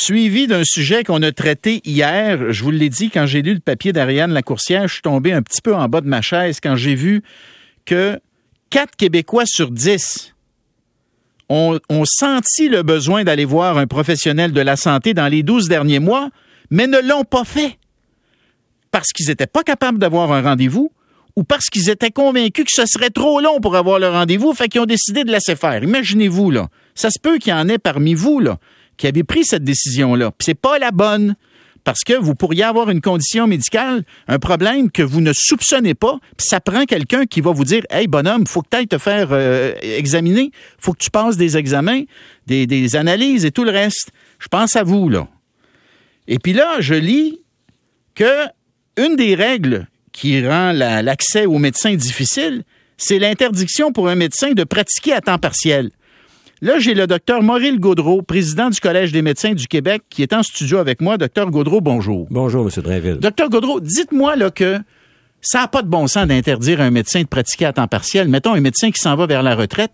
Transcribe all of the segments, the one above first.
Suivi d'un sujet qu'on a traité hier, je vous l'ai dit, quand j'ai lu le papier d'Ariane Lacourcière, je suis tombé un petit peu en bas de ma chaise quand j'ai vu que quatre Québécois sur dix ont, ont senti le besoin d'aller voir un professionnel de la santé dans les douze derniers mois, mais ne l'ont pas fait parce qu'ils n'étaient pas capables d'avoir un rendez-vous ou parce qu'ils étaient convaincus que ce serait trop long pour avoir le rendez-vous, fait qu'ils ont décidé de laisser faire. Imaginez-vous, là. Ça se peut qu'il y en ait parmi vous, là, qui avez pris cette décision-là. Puis c'est pas la bonne. Parce que vous pourriez avoir une condition médicale, un problème que vous ne soupçonnez pas, puis ça prend quelqu'un qui va vous dire Hey, bonhomme, faut que tu ailles te faire euh, examiner, faut que tu passes des examens, des, analyses et tout le reste. Je pense à vous, là. Et puis là, je lis que une des règles qui rend la- l'accès aux médecins difficile, c'est l'interdiction pour un médecin de pratiquer à temps partiel. Là, j'ai le docteur Maurice Gaudreau, président du Collège des médecins du Québec, qui est en studio avec moi. Docteur Gaudreau, bonjour. Bonjour, M. Drainville. Docteur Gaudreau, dites-moi là que ça n'a pas de bon sens d'interdire à un médecin de pratiquer à temps partiel. Mettons un médecin qui s'en va vers la retraite.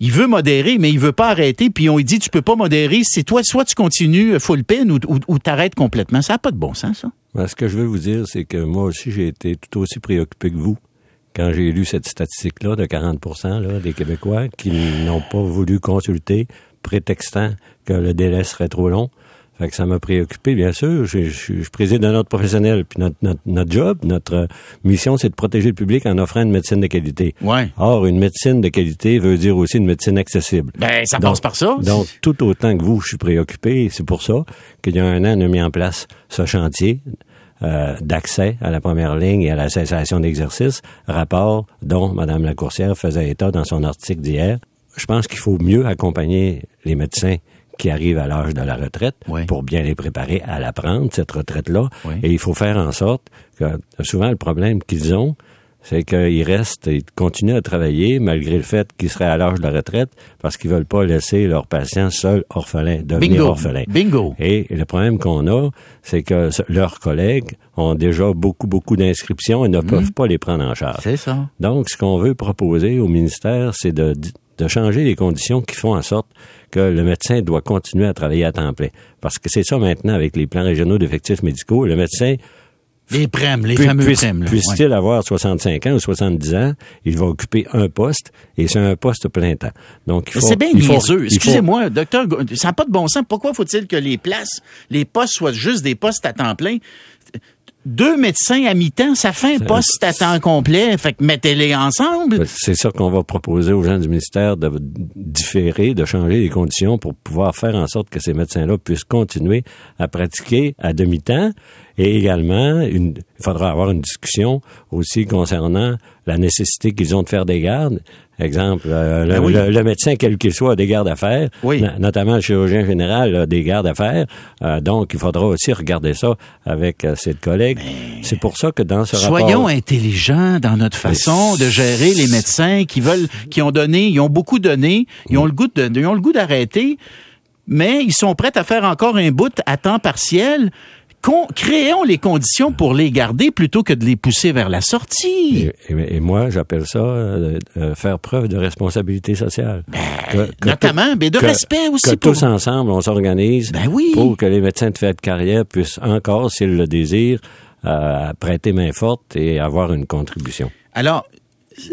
Il veut modérer, mais il veut pas arrêter, puis on lui dit tu peux pas modérer, c'est toi, soit tu continues full pin ou, ou, ou t'arrêtes complètement. Ça n'a pas de bon sens, ça. Ben, ce que je veux vous dire, c'est que moi aussi, j'ai été tout aussi préoccupé que vous quand j'ai lu cette statistique-là de 40 là, des Québécois qui n'ont pas voulu consulter, prétextant que le délai serait trop long. Fait que ça m'a préoccupé, bien sûr. Je, je, je préside un autre professionnel. Puis notre, notre, notre job, notre mission, c'est de protéger le public en offrant une médecine de qualité. Ouais. Or, une médecine de qualité veut dire aussi une médecine accessible. Ben, ça Donc- passe par ça. Donc, tout autant que vous, je suis préoccupé. et C'est pour ça qu'il y a un an, on a mis en place ce chantier euh, d'accès à la première ligne et à la cessation d'exercice, rapport dont Mme Lacourcière faisait état dans son article d'hier. Je pense qu'il faut mieux accompagner les médecins qui arrivent à l'âge de la retraite Oui. pour bien les préparer à la prendre, cette retraite-là. Oui. Et il faut faire en sorte que souvent le problème qu'ils ont, c'est qu'ils restent et continuent à travailler malgré le fait qu'ils seraient à l'âge de la retraite parce qu'ils veulent pas laisser leurs patients seuls orphelins, devenir Bingo. orphelins. Bingo. Et le problème qu'on a, c'est que leurs collègues ont déjà beaucoup, beaucoup d'inscriptions et ne peuvent pas les prendre en charge. C'est ça. Donc, ce qu'on veut proposer au ministère, c'est de, de changer les conditions qui font en sorte que le médecin doit continuer à travailler à temps plein. Parce que c'est ça maintenant avec les plans régionaux d'effectifs médicaux. Le médecin Les prêmes, les fameux prêmes. Puisse-t-il avoir 65 ans ou 70 ans, il va occuper un poste et c'est un poste plein temps. Donc, il faut, c'est bien niaiseux. Excusez-moi, docteur, ça n'a pas de bon sens. Pourquoi faut-il que les places, les postes soient juste des postes à temps plein? Deux médecins à mi-temps, ça fait un poste à temps complet. Fait que mettez-les ensemble. C'est ça qu'on va proposer aux gens du ministère de différer, de changer les conditions pour pouvoir faire en sorte que ces médecins-là puissent continuer à pratiquer à demi-temps. Et également, une- il faudra avoir une discussion aussi concernant la nécessité qu'ils ont de faire des gardes. Exemple, euh, le, Ben oui. le- le médecin, quel qu'il soit, a des gardes à faire. Oui. No- notamment le chirurgien général a des gardes à faire. Euh, donc, il faudra aussi regarder ça avec euh, ses collègues. C'est pour ça que dans ce Soyons rapport... intelligents dans notre façon de gérer les médecins qui veulent, qui ont donné, ils ont beaucoup donné, ils ont le goût de, ils ont le goût d'arrêter, mais ils sont prêts à faire encore un bout à temps partiel. Con- créons les conditions pour les garder plutôt que de les pousser vers la sortie. Et, et- et moi, j'appelle ça euh, euh, faire preuve de responsabilité sociale. Que- que Notamment, tout- mais de que- respect aussi Que pour- tous ensemble, on s'organise Ben oui. pour que les médecins de fin de carrière puissent encore, s'ils le désirent, euh, prêter main forte et avoir une contribution. Alors,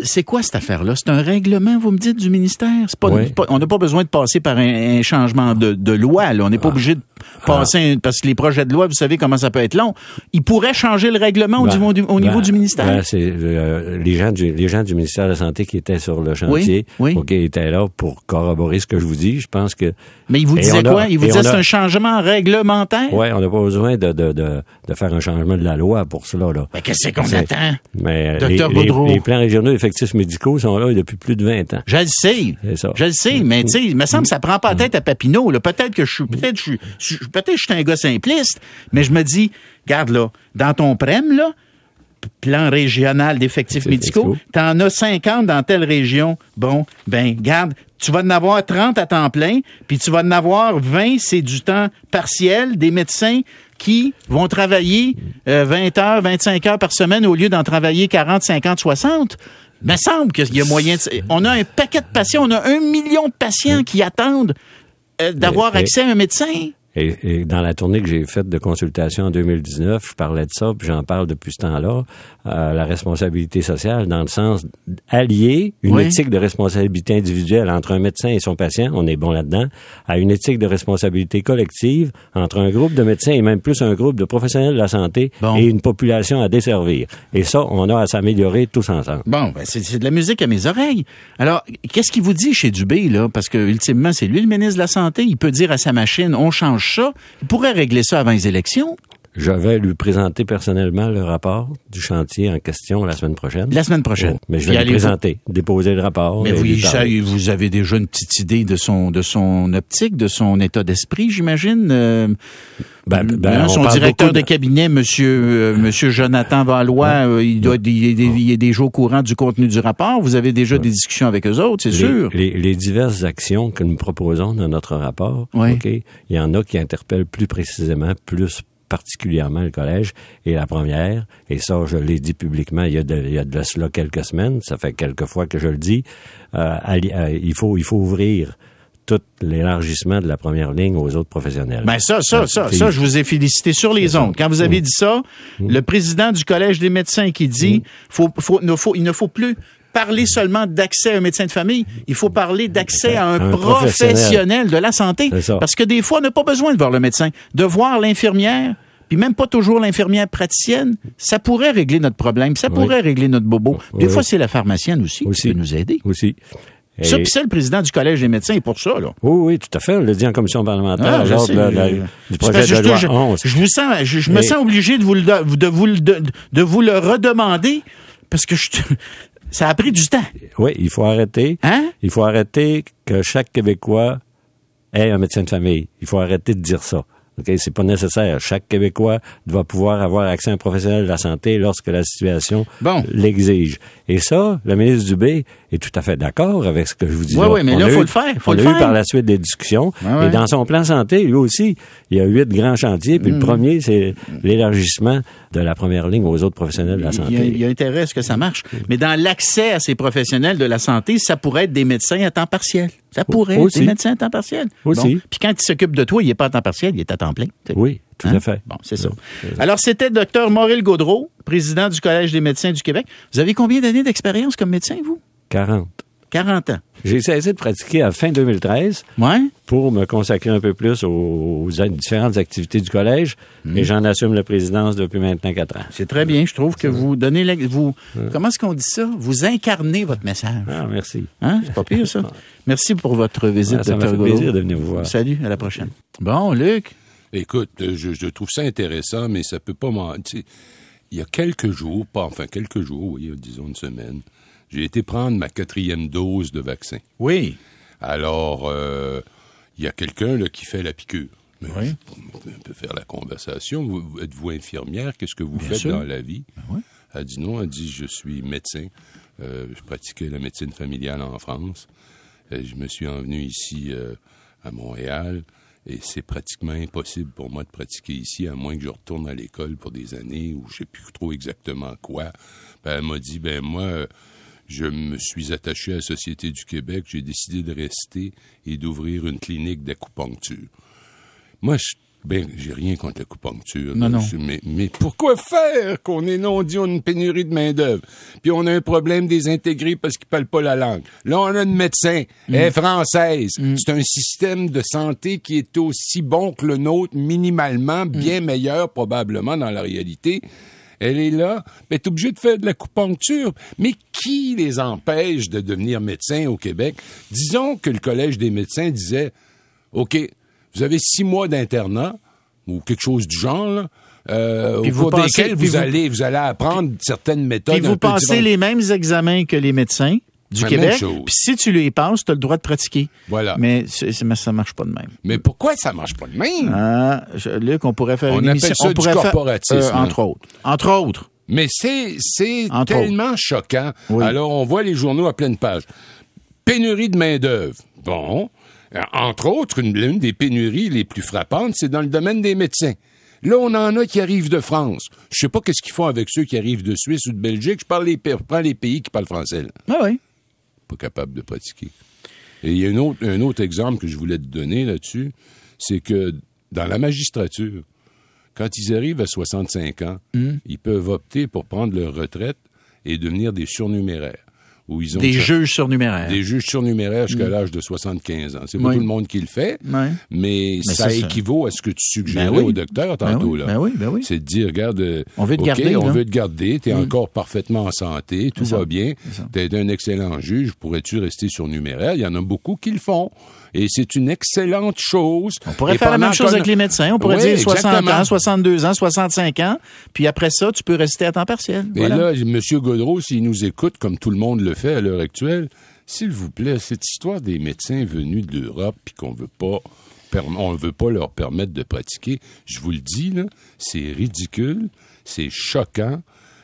c'est quoi cette affaire-là? C'est un règlement, vous me dites, du ministère? C'est pas, Oui. on n'a pas besoin de passer par un, un changement de, de loi. Là. On n'est pas obligé de passer un- parce que les projets de loi, vous savez comment ça peut être long. Il pourrait changer le règlement au Ben, niveau du, au niveau du ministère. ben, c'est euh, les gens du les gens du ministère de la santé qui étaient sur le chantier, oui. ok, étaient là pour corroborer ce que je vous dis. Je pense que Mais il vous a- quoi? Il vous on c'est un changement réglementaire? ouais, on n'a pas besoin de, de, de, de faire un changement de la loi pour cela là. Qu'est-ce qu'on attend? Mais Docteur les, les- Boudreau. les plans régionaux d'effectifs médicaux sont là depuis plus de 20 ans. Je le sais. Ça. Je le sais, mais tu sais, il me semble que ça prend pas la tête à Papineau. Peut-être que je suis, peut-être je suis, peut-être je suis un gars simpliste, mais je me dis, garde là, dans ton prem là, plan régional d'effectifs Effectifs médicaux, médicaux. t'en as 50 dans telle région. Bon, ben, garde, tu vas en avoir 30 à temps plein, puis tu vas en avoir 20, c'est du temps partiel, des médecins qui vont travailler euh, 20 heures, 25 heures par semaine au lieu d'en travailler 40, 50, 60. Il me semble qu'il y a moyen de... On a un paquet de patients, on a un million de patients qui attendent euh, d'avoir accès à un médecin. Et, et, dans la tournée que j'ai faite de consultation en 2019, je parlais de ça, puis j'en parle depuis ce temps-là, euh, la responsabilité sociale dans le sens allier une Oui. éthique de responsabilité individuelle entre un médecin et son patient, on est bon là-dedans, à une éthique de responsabilité collective entre un groupe de médecins et même plus un groupe de professionnels de la santé Bon. et une population à desservir. Et ça, on a à s'améliorer tous ensemble. Bon, ben c'est c'est de la musique à mes oreilles. Alors, qu'est-ce qu'il vous dit chez Dubé, là? Parce que, ultimement, c'est lui le ministre de la Santé. Il peut dire à sa machine, on change ça. Il pourrait régler ça avant les élections. Je vais lui présenter personnellement le rapport du chantier en question la semaine prochaine. La semaine prochaine. Oh, mais je vais lui présenter, déposer le rapport. Mais lui ça, vous avez déjà une petite idée de son, de son optique, de son état d'esprit, j'imagine. Euh, Ben, ben, hein, on son directeur de... de- cabinet, Monsieur, euh, Monsieur Jonathan Valois, euh, il doit, il est, il est déjà au courant du contenu du rapport. Vous avez déjà des discussions avec eux autres, c'est sûr. Les, les diverses actions que nous proposons dans notre rapport, Oui. ok, il y en a qui interpellent plus précisément, plus particulièrement le collège. Et la première, et ça, je l'ai dit publiquement il y, a de, il y a de cela quelques semaines, ça fait quelques fois que je le dis, euh, euh, il, faut, il faut ouvrir tout l'élargissement de la première ligne aux autres professionnels. Ben ça, ça, ça, ça, je vous ai félicité sur les ondes. Quand vous avez dit ça, le président du Collège des médecins qui dit, faut, faut, ne faut, il ne faut plus parler seulement d'accès à un médecin de famille, il faut parler d'accès à un, Un professionnel. professionnel. de la santé. Parce que des fois, on n'a pas besoin de voir le médecin. De voir l'infirmière, puis même pas toujours l'infirmière praticienne, ça pourrait régler notre problème, ça Oui. pourrait régler notre bobo. Des fois, c'est la pharmacienne aussi, qui peut nous aider. Aussi. Et- Ça, puis c'est le président du Collège des médecins, et pour ça, là. oui, oui, tout à fait. On l'a dit en commission parlementaire Ah, je lors sais, de la- la- je- du c'est projet parce que de je, loi je- 11. je vous sens, je, je me sens obligé de vous le, de vous le, de, de vous le redemander parce que je, ça a pris du temps. Oui, il faut arrêter. Hein? Il faut arrêter que chaque Québécois ait un médecin de famille. Il faut arrêter de dire ça. OK, c'est pas nécessaire. Chaque Québécois doit pouvoir avoir accès à un professionnel de la santé lorsque la situation Bon. l'exige. Et ça, le ministre Dubé est tout à fait d'accord avec ce que je vous dis. Oui, oui, mais On là, a faut eu- le faire, faut on le a faire. eu par la suite des discussions. Et dans son plan santé, lui aussi, il y a huit grands chantiers. Puis le Mm. premier, c'est l'élargissement de la première ligne aux autres professionnels de la Il y, a, santé. il y a intérêt à ce que ça marche. Mais dans l'accès à ces professionnels de la santé, ça pourrait être des médecins à temps partiel. Ça pourrait Aussi. être des médecins à temps partiel. Aussi. Bon. Puis quand il s'occupe de toi, il n'est pas à temps partiel, il est à temps plein. Oui, tout Hein? à fait. Bon, c'est ça. Alors, c'était Dr Maurice Gaudreau, président du Collège des médecins du Québec. Vous avez combien d'années d'expérience comme médecin, vous? 40. 40 ans. J'ai cessé de pratiquer à fin 2013 Ouais? pour me consacrer un peu plus aux, aux différentes activités du collège Hmm. et j'en assume la présidence depuis maintenant quatre ans. C'est très bien. Je trouve que vous donnez, la- vous, comment est-ce qu'on dit ça? Vous incarnez votre message. Ah, merci. Hein? C'est pas pire, ça. Merci pour votre visite, Ah, ça Dr. m'a fait plaisir de venir vous voir. Salut, à la prochaine. Bon, Luc. Écoute, euh, je, je trouve ça intéressant, mais ça peut pas m'en... Il y a quelques jours, pas enfin quelques jours, oui, disons une semaine, j'ai été prendre ma quatrième dose de vaccin. Oui. Alors, euh, il y a quelqu'un qui fait la piqûre. Mais Oui. je- On peut faire la conversation. Vous- vous- Êtes-vous infirmière? Qu'est-ce que vous Bien faites sûr. dans la vie? oui. Elle dit non. Elle dit, je suis médecin. Euh, je pratiquais la médecine familiale en France. Euh, je me suis envenu ici euh, à Montréal. Et c'est pratiquement impossible pour moi de pratiquer ici, à moins que je retourne à l'école pour des années où je sais plus trop exactement quoi. Ben, elle m'a dit, ben moi, euh, je me suis attaché à la Société du Québec. J'ai décidé de rester et d'ouvrir une clinique d'acupuncture. Moi, je, ben, j'ai rien contre l'acupuncture. Non, non. Mais, mais pourquoi faire qu'on est non dit on a une pénurie de main-d'œuvre? Puis on a un problème des intégrés parce qu'ils parlent pas la langue. Là, on a une médecin. Elle est française. C'est un système de santé qui est aussi bon que le nôtre, minimalement, bien meilleur probablement dans la réalité. Elle est là, ben, t'es obligé de faire de l'acupuncture. Mais qui les empêche de devenir médecin au Québec? Disons que le Collège des médecins disait, OK, vous avez six mois d'internat, ou quelque chose du genre, là, euh, Puis au vous cours pensez- desquels vous, vous- allez, vous allez apprendre certaines méthodes. Puis vous passez les mêmes examens que les médecins du Québec. Puis si tu les passes, tu as le droit de pratiquer. Voilà. Mais mais ça marche pas de même. Mais pourquoi ça marche pas de même? Ah, je- Luc, on pourrait faire On une appelle émission. ça on du faire- corporatisme, euh, entre autres. Entre autres. Mais c'est, tellement choquant. Oui. Alors, on voit les journaux à pleine page. Pénurie de main-d'œuvre. Bon. Euh, Entre autres, une, l'une des pénuries les plus frappantes, c'est dans le domaine des médecins. Là, on en a qui arrivent de France. Je sais pas qu'est-ce qu'ils font avec ceux qui arrivent de Suisse ou de Belgique. Je parle les, je prends les pays qui parlent français. là. Ah oui. Pas capable de pratiquer. Et il y a un autre, un autre exemple que je voulais te donner là-dessus, c'est que dans la magistrature, quand ils arrivent à 65 ans, Hmm. ils peuvent opter pour prendre leur retraite et devenir des surnuméraires. Où ils ont Des juges surnuméraires. des juges surnuméraires jusqu'à l'âge de 75 ans. C'est pas Oui. tout le monde qui le fait, mais, ça, équivaut à ce que tu suggérais Ben oui. au docteur Ben tantôt. ben ben. C'est de dire, regarde, euh, On veut te garder, on là. Mm. veut te garder, tu es encore parfaitement en santé, tout va bien, tu es un excellent juge, pourrais-tu rester surnuméraire? Il y en a beaucoup qui le font. Et c'est une excellente chose. On pourrait Et faire la même chose avec les médecins. On pourrait dire 60 exactement. ans, 62 ans, 65 ans. Puis après ça, tu peux rester à temps partiel. Et Voilà. là, M. Godreau, s'il nous écoute, comme tout le monde le fait à l'heure actuelle, s'il vous plaît, cette histoire des médecins venus de l'Europe puis qu'on veut pas on veut pas leur permettre de pratiquer, je vous le dis, c'est ridicule, c'est choquant.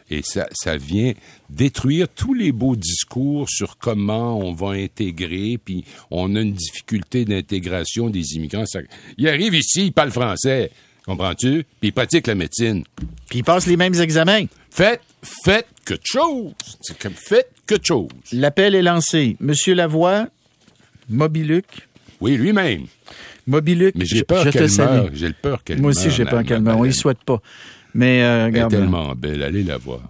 Et ça, ça vient détruire tous les beaux discours sur comment on va intégrer, puis on a une difficulté d'intégration des immigrants. Ça- Ils arrivent ici, ils parlent français, comprends-tu? Puis ils pratiquent la médecine. Puis ils passent les mêmes examens. Faites, faites quelque chose. C'est comme faites quelque chose. L'appel est lancé. Monsieur Lavoie, Mobiluc, Oui, lui-même. Mobiluc, Mais j'ai peur qu'elle meure. J'ai le peur qu'elle Moi aussi, j'ai peur qu'elle meure. On y souhaite pas. Mais euh, Elle est tellement belle. Allez la voir.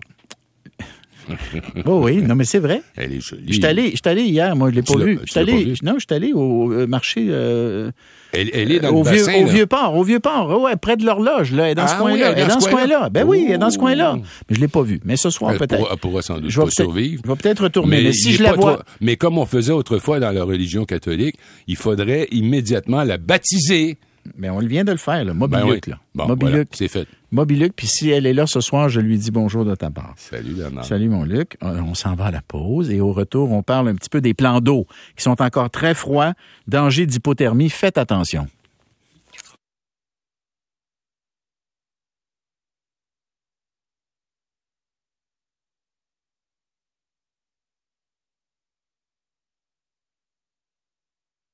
Oh oui, non, mais c'est vrai. Elle est jolie. Je suis allé, allé hier, moi, je l'ai pas l'as- vu. tu Je allé, non, je suis allé au euh, marché, euh, Elle, elle est dans au le vieux, bassin. au là. vieux port, au vieux port, ouais, près de l'horloge, là, elle est dans Ah ce oui, coin-là, elle est elle est dans ce coin-là. Ben oui, elle est dans ce Oh. coin-là. Mais je l'ai pas vu. Mais ce soir, peut-être. elle pourra sans doute Je vais pas survivre. je vais peut-être retourner, mais si il je la vois- trop- mais comme on faisait autrefois dans la religion catholique, il faudrait immédiatement la baptiser. Mais on vient de le faire, là. Ben Mobiluc, oui. là. Bon, Mobiluc. voilà, c'est fait. Mobiluc, puis si elle est là ce soir, je lui dis bonjour de ta part. Salut, Bernard. Salut mon Luc, Euh, on s'en va à la pause et au retour, on parle un petit peu des plans d'eau qui sont encore très froids, danger d'hypothermie, faites attention.